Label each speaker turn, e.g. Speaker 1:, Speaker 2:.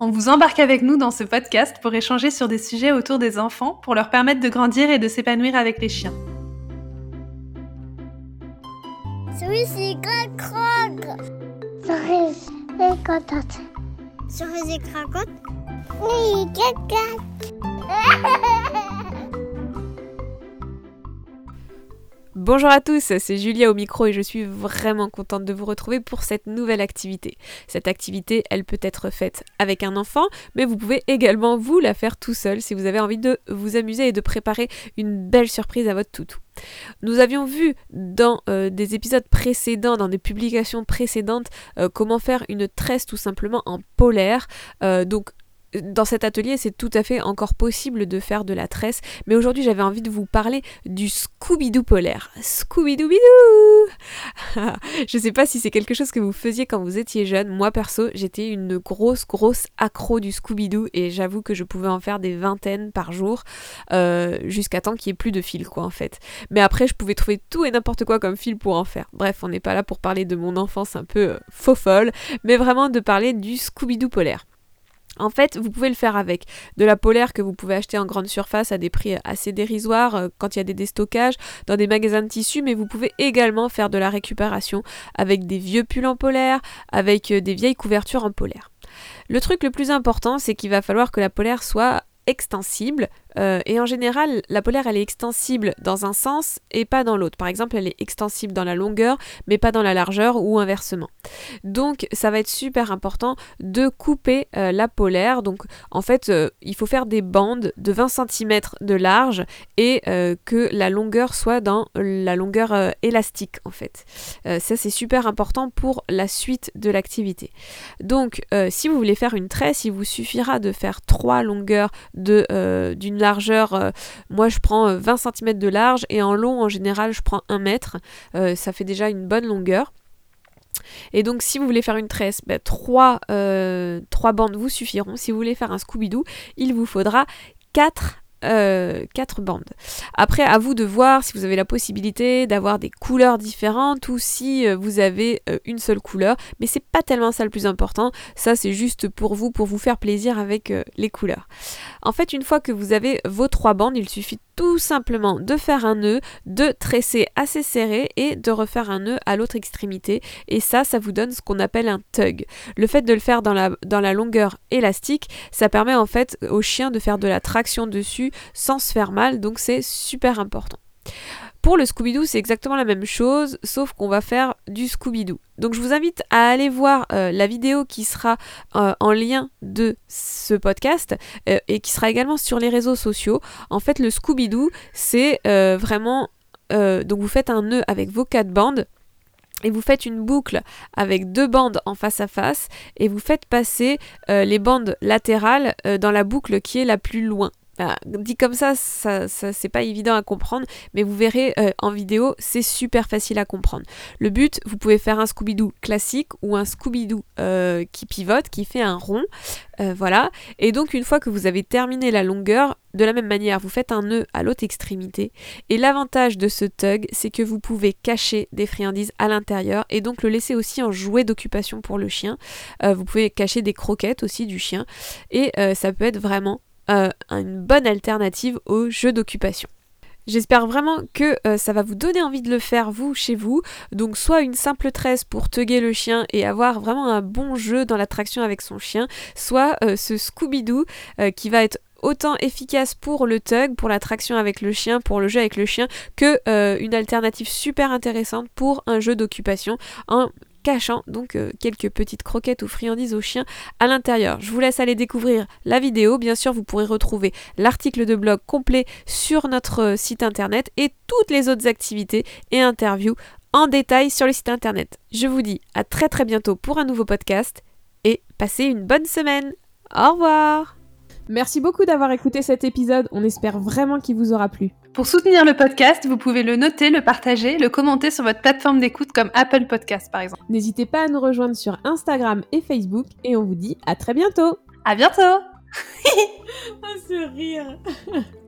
Speaker 1: On vous embarque avec nous dans ce podcast pour échanger sur des sujets autour des enfants pour leur permettre de grandir et de s'épanouir avec les chiens.
Speaker 2: Bonjour à tous, c'est Julia au micro et je suis vraiment contente de vous retrouver pour cette nouvelle activité. Cette activité, elle peut être faite avec un enfant, mais vous pouvez également vous la faire tout seul si vous avez envie de vous amuser et de préparer une belle surprise à votre toutou. Nous avions vu dans euh, des épisodes précédents, dans des publications précédentes, euh, comment faire une tresse tout simplement en polaire. Euh, donc dans cet atelier, c'est tout à fait encore possible de faire de la tresse, mais aujourd'hui j'avais envie de vous parler du Scooby-Doo polaire. Scooby-Doo-Bidoo Je sais pas si c'est quelque chose que vous faisiez quand vous étiez jeune. Moi perso, j'étais une grosse, grosse accro du Scooby-Doo et j'avoue que je pouvais en faire des vingtaines par jour euh, jusqu'à temps qu'il n'y ait plus de fil, quoi, en fait. Mais après, je pouvais trouver tout et n'importe quoi comme fil pour en faire. Bref, on n'est pas là pour parler de mon enfance un peu euh, faux folle, mais vraiment de parler du Scooby-Doo polaire. En fait, vous pouvez le faire avec de la polaire que vous pouvez acheter en grande surface à des prix assez dérisoires euh, quand il y a des déstockages dans des magasins de tissus, mais vous pouvez également faire de la récupération avec des vieux pulls en polaire, avec euh, des vieilles couvertures en polaire. Le truc le plus important, c'est qu'il va falloir que la polaire soit extensible, euh, et en général, la polaire, elle est extensible dans un sens et pas dans l'autre. Par exemple, elle est extensible dans la longueur, mais pas dans la largeur ou inversement. Donc, ça va être super important de couper euh, la polaire. Donc, en fait, euh, il faut faire des bandes de 20 cm de large et que la longueur soit dans la longueur élastique, en fait. ça, c'est super important pour la suite de l'activité. Donc, si vous voulez faire une tresse, il vous suffira de faire trois longueurs d'une largeur, euh, moi je prends 20 euh, cm de large et en long en général je prends 1 mètre. Euh, ça fait déjà une bonne longueur. Et donc si vous voulez faire une tresse, bah, 3, bandes vous suffiront. Si vous voulez faire un Scooby-Doo, il vous faudra 4 euh, quatre bandes. Après, à vous de voir si vous avez la possibilité d'avoir des couleurs différentes ou si euh, vous avez euh, une seule couleur. Mais c'est pas tellement ça le plus important. Ça, c'est juste pour vous, pour vous faire plaisir avec les couleurs. En fait, une fois que vous avez vos trois bandes, il suffit tout simplement de faire un nœud, de tresser assez serré et de refaire un nœud à l'autre extrémité. Et ça, ça vous donne ce qu'on appelle un tug. Le fait de le faire dans la, dans la longueur élastique, ça permet en fait au chien de faire de la traction dessus sans se faire mal, donc c'est super important. Pour le Scooby-Doo, c'est exactement la même chose, sauf qu'on va faire du Scooby-Doo. Donc je vous invite à aller voir euh, la vidéo qui sera euh, en lien de ce podcast euh, et qui sera également sur les réseaux sociaux. En fait, le Scooby-Doo, c'est vraiment... donc vous faites un nœud avec vos quatre bandes et vous faites une boucle avec deux bandes en face à face et vous faites passer les bandes latérales dans la boucle qui est la plus loin. Dit comme ça, ça, c'est pas évident à comprendre, mais vous verrez euh, en vidéo, c'est super facile à comprendre. Le but, vous pouvez faire un Scooby-Doo classique ou un Scooby-Doo euh, qui pivote, qui fait un rond, euh, voilà. Et donc une fois que vous avez terminé la longueur, de la même manière, vous faites un nœud à l'autre extrémité. Et l'avantage de ce tug, c'est que vous pouvez cacher des friandises à l'intérieur et donc le laisser aussi en jouet d'occupation pour le chien. vous pouvez cacher des croquettes aussi du chien et ça peut être vraiment euh, une bonne alternative au jeu d'occupation. J'espère vraiment que euh, ça va vous donner envie de le faire vous chez vous. Donc soit une simple tresse pour teguer le chien et avoir vraiment un bon jeu dans l'attraction avec son chien, soit euh, ce Scooby-Doo qui va être autant efficace pour le tug, pour l'attraction avec le chien, pour le jeu avec le chien, que une alternative super intéressante pour un jeu d'occupation cachant donc euh, quelques petites croquettes ou friandises aux chiens à l'intérieur. Je vous laisse aller découvrir la vidéo. Bien sûr, vous pourrez retrouver l'article de blog complet sur notre euh, site internet et toutes les autres activités et interviews en détail sur le site internet. Je vous dis à très très bientôt pour un nouveau podcast et passez une bonne semaine. Au revoir
Speaker 3: Merci beaucoup d'avoir écouté cet épisode, on espère vraiment qu'il vous aura plu.
Speaker 1: Pour soutenir le podcast, vous pouvez le noter, le partager, le commenter sur votre plateforme d'écoute comme Apple Podcast par exemple.
Speaker 2: N'hésitez pas à nous rejoindre sur Instagram et Facebook et on vous dit à très bientôt.
Speaker 1: À bientôt.
Speaker 2: ah, ce rire